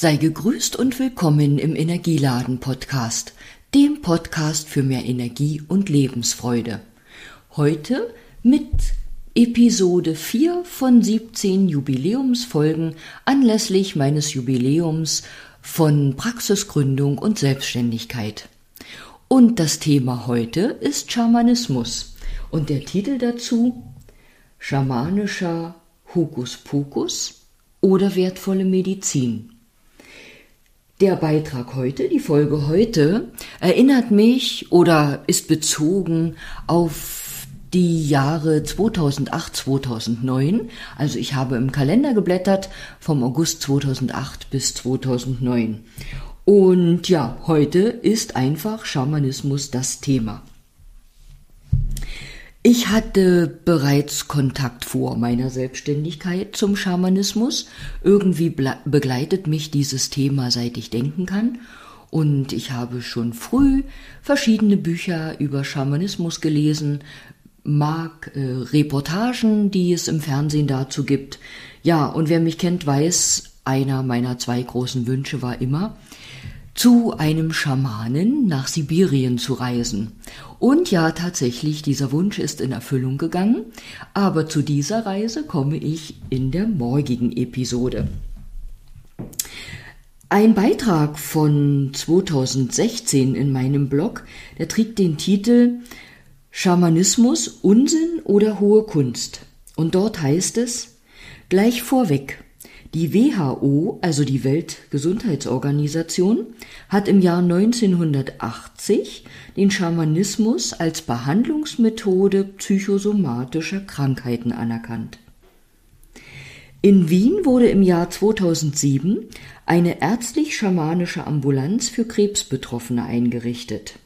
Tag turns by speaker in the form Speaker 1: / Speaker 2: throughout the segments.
Speaker 1: Sei gegrüßt und willkommen im Energieladen Podcast, dem Podcast für mehr Energie und Lebensfreude. Heute mit Episode 4 von 17 Jubiläumsfolgen anlässlich meines Jubiläums von Praxisgründung und Selbstständigkeit. Und das Thema heute ist Schamanismus und der Titel dazu Schamanischer Hokuspokus oder wertvolle Medizin. Der Beitrag heute, die Folge heute, erinnert mich oder ist bezogen auf die Jahre 2008, 2009. Also ich habe im Kalender geblättert vom August 2008 bis 2009. Und ja, heute ist einfach Schamanismus das Thema. Ich hatte bereits Kontakt vor meiner Selbstständigkeit zum Schamanismus. Irgendwie begleitet mich dieses Thema, seit ich denken kann. Und ich habe schon früh verschiedene Bücher über Schamanismus gelesen, mag äh, Reportagen, die es im Fernsehen dazu gibt. Ja, und wer mich kennt, weiß, einer meiner zwei großen Wünsche war immer, zu einem Schamanen nach Sibirien zu reisen. Und ja, tatsächlich, dieser Wunsch ist in Erfüllung gegangen, aber zu dieser Reise komme ich in der morgigen Episode. Ein Beitrag von 2016 in meinem Blog, der trägt den Titel Schamanismus, Unsinn oder hohe Kunst. Und dort heißt es, gleich vorweg, die WHO, also die Weltgesundheitsorganisation, hat im Jahr 1980 den Schamanismus als Behandlungsmethode psychosomatischer Krankheiten anerkannt. In Wien wurde im Jahr 2007 eine ärztlich-schamanische Ambulanz für Krebsbetroffene eingerichtet.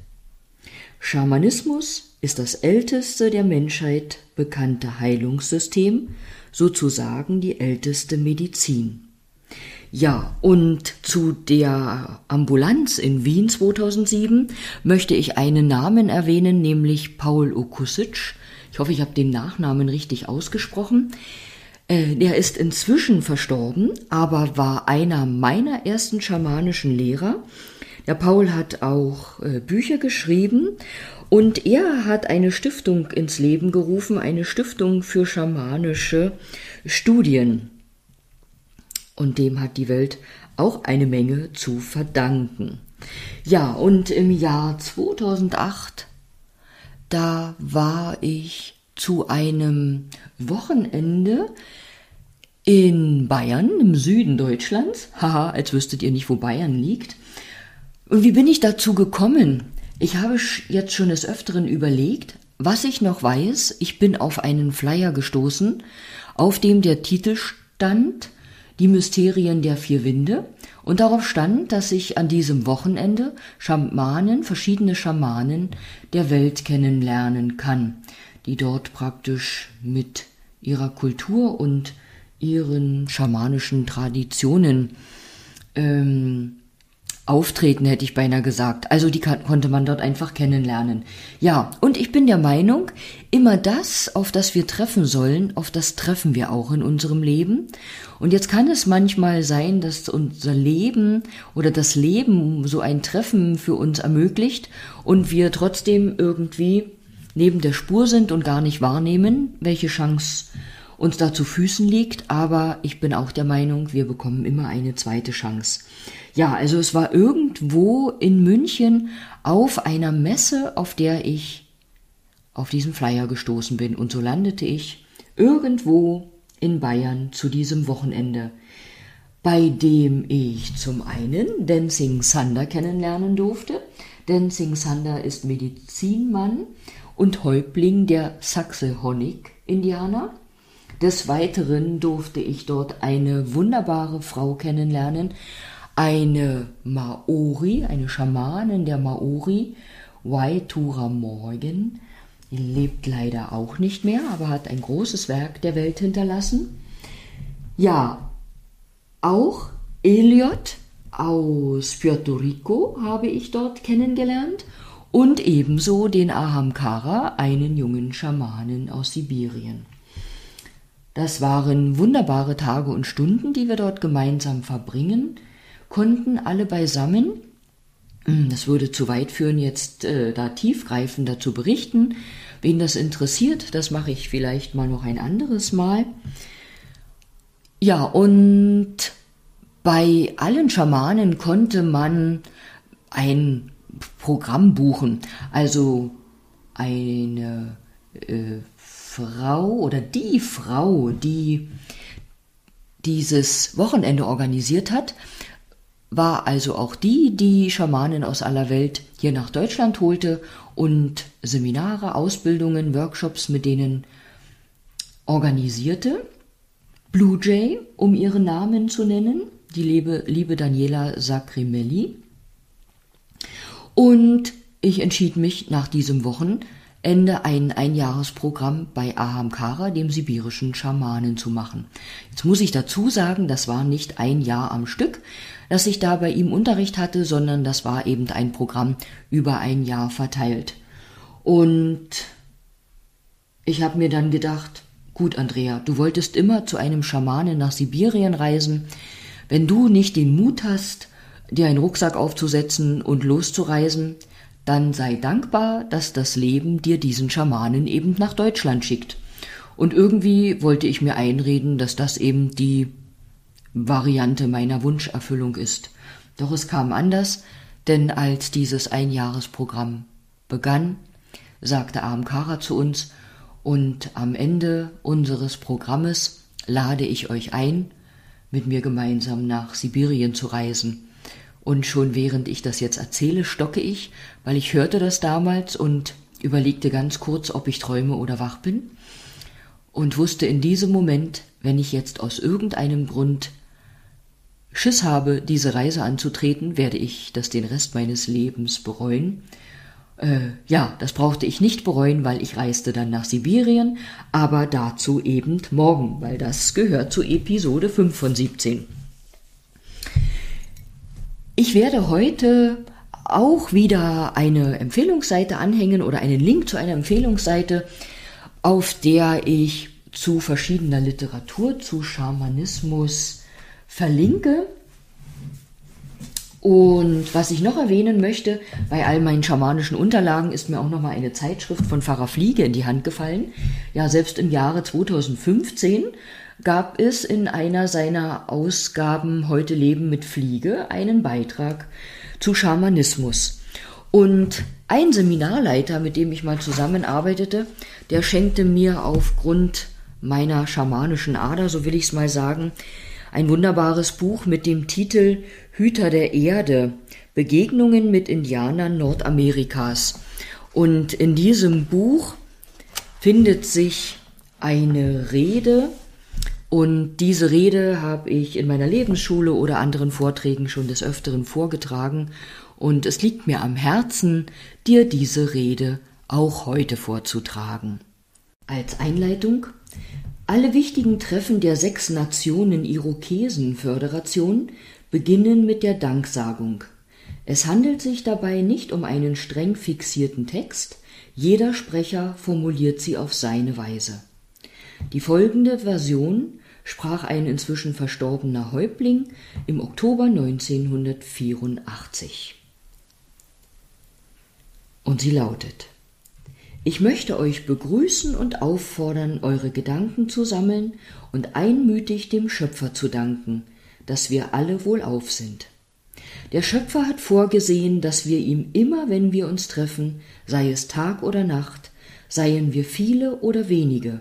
Speaker 1: Schamanismus ist das älteste der Menschheit bekannte Heilungssystem sozusagen die älteste Medizin. Ja, und zu der Ambulanz in Wien 2007 möchte ich einen Namen erwähnen, nämlich Paul Okusic. Ich hoffe, ich habe den Nachnamen richtig ausgesprochen. Äh, der ist inzwischen verstorben, aber war einer meiner ersten schamanischen Lehrer. Der Paul hat auch äh, Bücher geschrieben und er hat eine Stiftung ins Leben gerufen, eine Stiftung für schamanische Studien. Und dem hat die Welt auch eine Menge zu verdanken. Ja, und im Jahr 2008, da war ich zu einem Wochenende in Bayern, im Süden Deutschlands. Haha, als wüsstet ihr nicht, wo Bayern liegt. Und wie bin ich dazu gekommen? Ich habe jetzt schon des Öfteren überlegt, was ich noch weiß, ich bin auf einen Flyer gestoßen, auf dem der Titel stand Die Mysterien der vier Winde. Und darauf stand, dass ich an diesem Wochenende Schamanen, verschiedene Schamanen der Welt kennenlernen kann, die dort praktisch mit ihrer Kultur und ihren schamanischen Traditionen ähm, auftreten, hätte ich beinahe gesagt. Also die konnte man dort einfach kennenlernen. Ja, und ich bin der Meinung, immer das, auf das wir treffen sollen, auf das treffen wir auch in unserem Leben. Und jetzt kann es manchmal sein, dass unser Leben oder das Leben so ein Treffen für uns ermöglicht und wir trotzdem irgendwie neben der Spur sind und gar nicht wahrnehmen, welche Chance uns da zu Füßen liegt, aber ich bin auch der Meinung, wir bekommen immer eine zweite Chance. Ja, also es war irgendwo in München auf einer Messe, auf der ich auf diesen Flyer gestoßen bin und so landete ich irgendwo in Bayern zu diesem Wochenende, bei dem ich zum einen Dancing Sander kennenlernen durfte. Dancing Sander ist Medizinmann und Häuptling der Saxe-Honig-Indianer. Des Weiteren durfte ich dort eine wunderbare Frau kennenlernen, eine Maori, eine Schamanin der Maori, Waitura Morgan, die lebt leider auch nicht mehr, aber hat ein großes Werk der Welt hinterlassen. Ja, auch Eliot aus Puerto Rico habe ich dort kennengelernt und ebenso den Ahamkara, einen jungen Schamanen aus Sibirien. Das waren wunderbare Tage und Stunden, die wir dort gemeinsam verbringen konnten alle beisammen, hm, das würde zu weit führen, jetzt äh, da tiefgreifender zu berichten. Wen das interessiert, das mache ich vielleicht mal noch ein anderes Mal. Ja, und bei allen Schamanen konnte man ein Programm buchen. Also eine äh, Frau oder die Frau, die dieses Wochenende organisiert hat, war also auch die, die Schamanen aus aller Welt hier nach Deutschland holte und Seminare, Ausbildungen, Workshops mit denen organisierte. Blue Jay, um ihren Namen zu nennen, die liebe, liebe Daniela Sacrimelli. Und ich entschied mich nach diesem Wochenende ein Einjahresprogramm bei Ahamkara, dem sibirischen Schamanen, zu machen. Jetzt muss ich dazu sagen, das war nicht ein Jahr am Stück, dass ich da bei ihm Unterricht hatte, sondern das war eben ein Programm über ein Jahr verteilt. Und ich habe mir dann gedacht, Gut, Andrea, du wolltest immer zu einem Schamanen nach Sibirien reisen. Wenn du nicht den Mut hast, dir einen Rucksack aufzusetzen und loszureisen, dann sei dankbar, dass das Leben dir diesen Schamanen eben nach Deutschland schickt. Und irgendwie wollte ich mir einreden, dass das eben die Variante meiner Wunscherfüllung ist. Doch es kam anders, denn als dieses Einjahresprogramm begann, sagte Amkara zu uns, und am Ende unseres Programmes lade ich euch ein, mit mir gemeinsam nach Sibirien zu reisen. Und schon während ich das jetzt erzähle, stocke ich, weil ich hörte das damals und überlegte ganz kurz, ob ich träume oder wach bin, und wusste in diesem Moment, wenn ich jetzt aus irgendeinem Grund Schiss habe, diese Reise anzutreten, werde ich das den Rest meines Lebens bereuen, äh, ja, das brauchte ich nicht bereuen, weil ich reiste dann nach Sibirien, aber dazu eben morgen, weil das gehört zu Episode 5 von 17. Ich werde heute auch wieder eine Empfehlungsseite anhängen oder einen Link zu einer Empfehlungsseite, auf der ich zu verschiedener Literatur, zu Schamanismus verlinke. Und was ich noch erwähnen möchte, bei all meinen schamanischen Unterlagen ist mir auch noch mal eine Zeitschrift von Pfarrer Fliege in die Hand gefallen. Ja, selbst im Jahre 2015 gab es in einer seiner Ausgaben Heute Leben mit Fliege einen Beitrag zu Schamanismus. Und ein Seminarleiter, mit dem ich mal zusammenarbeitete, der schenkte mir aufgrund meiner schamanischen Ader, so will ich es mal sagen, ein wunderbares Buch mit dem Titel Hüter der Erde, Begegnungen mit Indianern Nordamerikas. Und in diesem Buch findet sich eine Rede, und diese Rede habe ich in meiner Lebensschule oder anderen Vorträgen schon des Öfteren vorgetragen, und es liegt mir am Herzen, dir diese Rede auch heute vorzutragen. Als Einleitung alle wichtigen Treffen der sechs Nationen Irokesen-Föderation beginnen mit der Danksagung. Es handelt sich dabei nicht um einen streng fixierten Text, jeder Sprecher formuliert sie auf seine Weise. Die folgende Version sprach ein inzwischen verstorbener Häuptling im Oktober 1984. Und sie lautet ich möchte euch begrüßen und auffordern, eure Gedanken zu sammeln und einmütig dem Schöpfer zu danken, dass wir alle wohlauf sind. Der Schöpfer hat vorgesehen, dass wir ihm immer, wenn wir uns treffen, sei es Tag oder Nacht, seien wir viele oder wenige,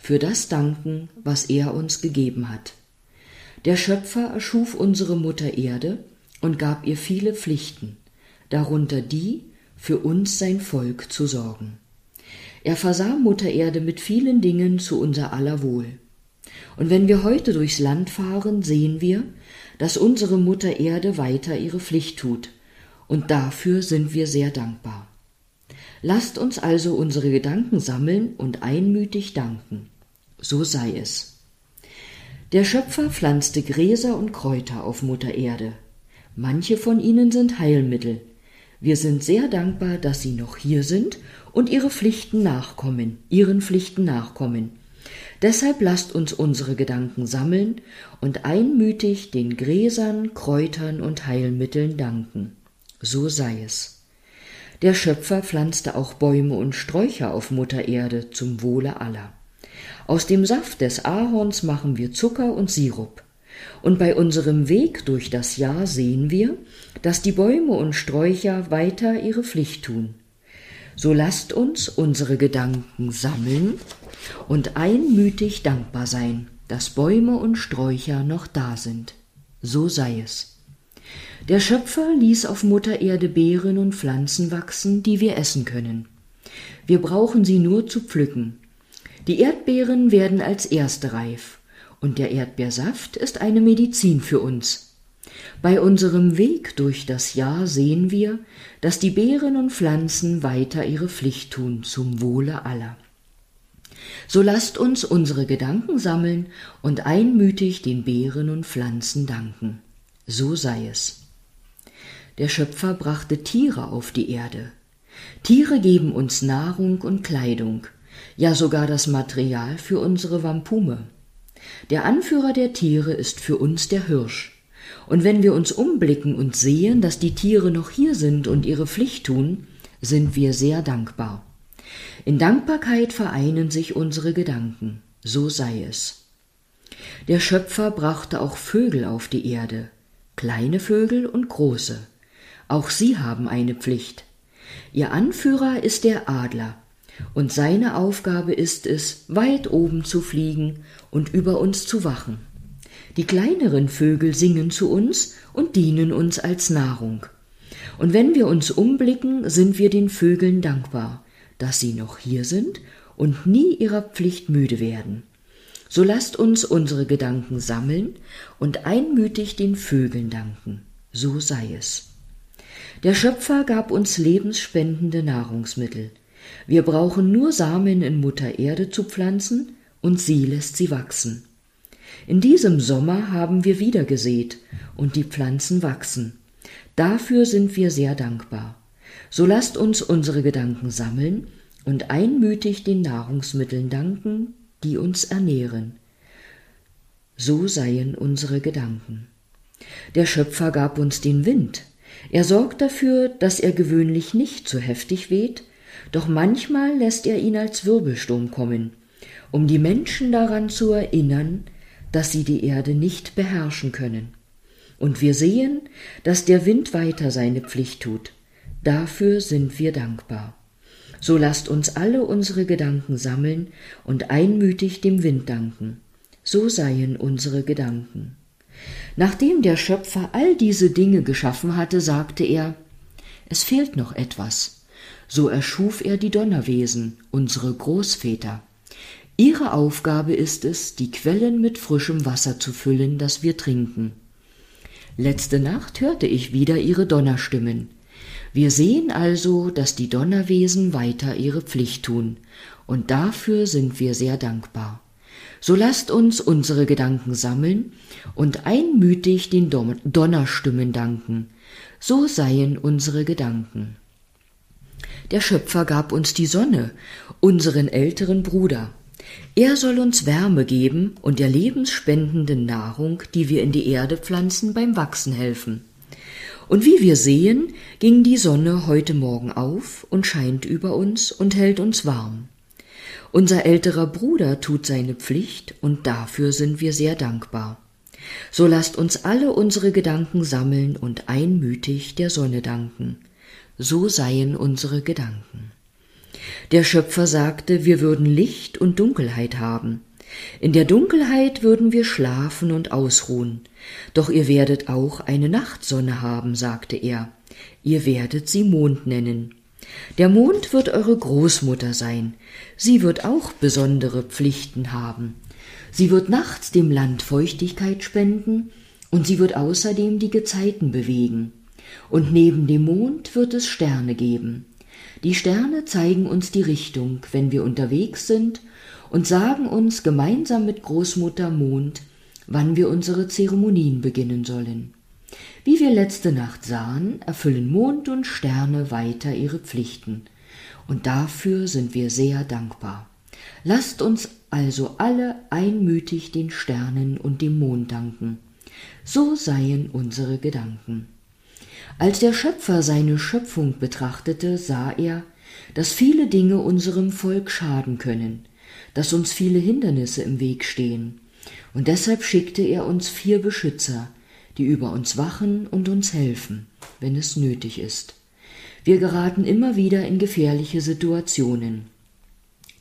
Speaker 1: für das danken, was er uns gegeben hat. Der Schöpfer erschuf unsere Mutter Erde und gab ihr viele Pflichten, darunter die, für uns sein Volk zu sorgen. Er versah Mutter Erde mit vielen Dingen zu unser aller Wohl. Und wenn wir heute durchs Land fahren, sehen wir, dass unsere Mutter Erde weiter ihre Pflicht tut, und dafür sind wir sehr dankbar. Lasst uns also unsere Gedanken sammeln und einmütig danken. So sei es. Der Schöpfer pflanzte Gräser und Kräuter auf Mutter Erde. Manche von ihnen sind Heilmittel. Wir sind sehr dankbar, dass sie noch hier sind und ihre Pflichten nachkommen, ihren Pflichten nachkommen. Deshalb lasst uns unsere Gedanken sammeln und einmütig den Gräsern, Kräutern und Heilmitteln danken. So sei es. Der Schöpfer pflanzte auch Bäume und Sträucher auf Mutter Erde zum Wohle aller. Aus dem Saft des Ahorns machen wir Zucker und Sirup. Und bei unserem Weg durch das Jahr sehen wir, dass die Bäume und Sträucher weiter ihre Pflicht tun. So lasst uns unsere Gedanken sammeln und einmütig dankbar sein, dass Bäume und Sträucher noch da sind. So sei es. Der Schöpfer ließ auf Mutter Erde Beeren und Pflanzen wachsen, die wir essen können. Wir brauchen sie nur zu pflücken. Die Erdbeeren werden als erste reif und der Erdbeersaft ist eine Medizin für uns. Bei unserem Weg durch das Jahr sehen wir, dass die Beeren und Pflanzen weiter ihre Pflicht tun zum Wohle aller. So lasst uns unsere Gedanken sammeln und einmütig den Beeren und Pflanzen danken. So sei es. Der Schöpfer brachte Tiere auf die Erde. Tiere geben uns Nahrung und Kleidung, ja sogar das Material für unsere Wampume. Der Anführer der Tiere ist für uns der Hirsch. Und wenn wir uns umblicken und sehen, dass die Tiere noch hier sind und ihre Pflicht tun, sind wir sehr dankbar. In Dankbarkeit vereinen sich unsere Gedanken, so sei es. Der Schöpfer brachte auch Vögel auf die Erde, kleine Vögel und große. Auch sie haben eine Pflicht. Ihr Anführer ist der Adler, und seine Aufgabe ist es, weit oben zu fliegen und über uns zu wachen. Die kleineren Vögel singen zu uns und dienen uns als Nahrung. Und wenn wir uns umblicken, sind wir den Vögeln dankbar, dass sie noch hier sind und nie ihrer Pflicht müde werden. So lasst uns unsere Gedanken sammeln und einmütig den Vögeln danken. So sei es. Der Schöpfer gab uns lebensspendende Nahrungsmittel. Wir brauchen nur Samen in Mutter Erde zu pflanzen, und sie lässt sie wachsen. In diesem Sommer haben wir wieder gesät, und die Pflanzen wachsen. Dafür sind wir sehr dankbar. So lasst uns unsere Gedanken sammeln und einmütig den Nahrungsmitteln danken, die uns ernähren. So seien unsere Gedanken. Der Schöpfer gab uns den Wind. Er sorgt dafür, dass er gewöhnlich nicht so heftig weht, doch manchmal lässt er ihn als Wirbelsturm kommen, um die Menschen daran zu erinnern, dass sie die Erde nicht beherrschen können. Und wir sehen, dass der Wind weiter seine Pflicht tut. Dafür sind wir dankbar. So lasst uns alle unsere Gedanken sammeln und einmütig dem Wind danken. So seien unsere Gedanken. Nachdem der Schöpfer all diese Dinge geschaffen hatte, sagte er, es fehlt noch etwas. So erschuf er die Donnerwesen, unsere Großväter. Ihre Aufgabe ist es, die Quellen mit frischem Wasser zu füllen, das wir trinken. Letzte Nacht hörte ich wieder ihre Donnerstimmen. Wir sehen also, dass die Donnerwesen weiter ihre Pflicht tun, und dafür sind wir sehr dankbar. So lasst uns unsere Gedanken sammeln und einmütig den Donnerstimmen danken. So seien unsere Gedanken. Der Schöpfer gab uns die Sonne, unseren älteren Bruder. Er soll uns Wärme geben und der lebensspendenden Nahrung, die wir in die Erde pflanzen, beim Wachsen helfen. Und wie wir sehen, ging die Sonne heute Morgen auf und scheint über uns und hält uns warm. Unser älterer Bruder tut seine Pflicht und dafür sind wir sehr dankbar. So lasst uns alle unsere Gedanken sammeln und einmütig der Sonne danken so seien unsere Gedanken. Der Schöpfer sagte, wir würden Licht und Dunkelheit haben. In der Dunkelheit würden wir schlafen und ausruhen. Doch ihr werdet auch eine Nachtsonne haben, sagte er. Ihr werdet sie Mond nennen. Der Mond wird eure Großmutter sein. Sie wird auch besondere Pflichten haben. Sie wird nachts dem Land Feuchtigkeit spenden und sie wird außerdem die Gezeiten bewegen. Und neben dem Mond wird es Sterne geben. Die Sterne zeigen uns die Richtung, wenn wir unterwegs sind, und sagen uns gemeinsam mit Großmutter Mond, wann wir unsere Zeremonien beginnen sollen. Wie wir letzte Nacht sahen, erfüllen Mond und Sterne weiter ihre Pflichten, und dafür sind wir sehr dankbar. Lasst uns also alle einmütig den Sternen und dem Mond danken. So seien unsere Gedanken. Als der Schöpfer seine Schöpfung betrachtete, sah er, dass viele Dinge unserem Volk schaden können, dass uns viele Hindernisse im Weg stehen, und deshalb schickte er uns vier Beschützer, die über uns wachen und uns helfen, wenn es nötig ist. Wir geraten immer wieder in gefährliche Situationen.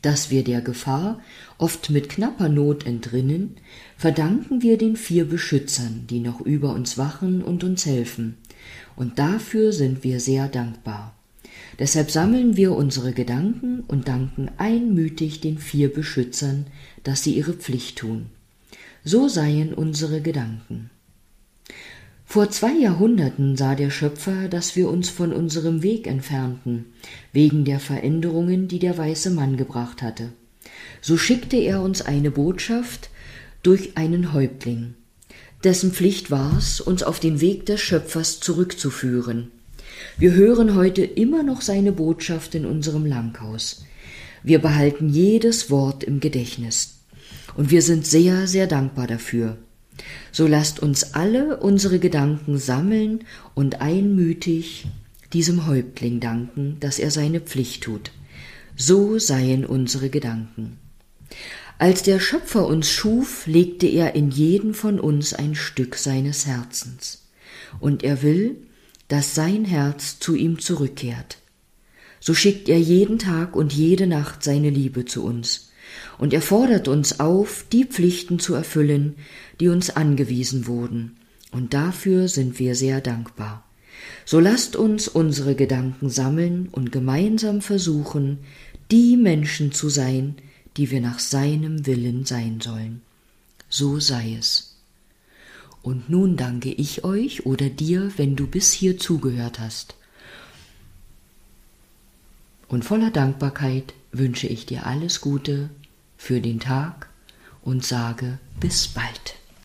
Speaker 1: Dass wir der Gefahr oft mit knapper Not entrinnen, verdanken wir den vier Beschützern, die noch über uns wachen und uns helfen, und dafür sind wir sehr dankbar. Deshalb sammeln wir unsere Gedanken und danken einmütig den vier Beschützern, dass sie ihre Pflicht tun. So seien unsere Gedanken. Vor zwei Jahrhunderten sah der Schöpfer, dass wir uns von unserem Weg entfernten, wegen der Veränderungen, die der weiße Mann gebracht hatte. So schickte er uns eine Botschaft durch einen Häuptling, dessen Pflicht war's, uns auf den Weg des Schöpfers zurückzuführen. Wir hören heute immer noch seine Botschaft in unserem Langhaus. Wir behalten jedes Wort im Gedächtnis. Und wir sind sehr, sehr dankbar dafür. So lasst uns alle unsere Gedanken sammeln und einmütig diesem Häuptling danken, dass er seine Pflicht tut. So seien unsere Gedanken. Als der Schöpfer uns schuf, legte er in jeden von uns ein Stück seines Herzens. Und er will, dass sein Herz zu ihm zurückkehrt. So schickt er jeden Tag und jede Nacht seine Liebe zu uns. Und er fordert uns auf, die Pflichten zu erfüllen, die uns angewiesen wurden. Und dafür sind wir sehr dankbar. So lasst uns unsere Gedanken sammeln und gemeinsam versuchen, die Menschen zu sein, die wir nach seinem Willen sein sollen. So sei es. Und nun danke ich euch oder dir, wenn du bis hier zugehört hast. Und voller Dankbarkeit wünsche ich dir alles Gute für den Tag und sage bis bald.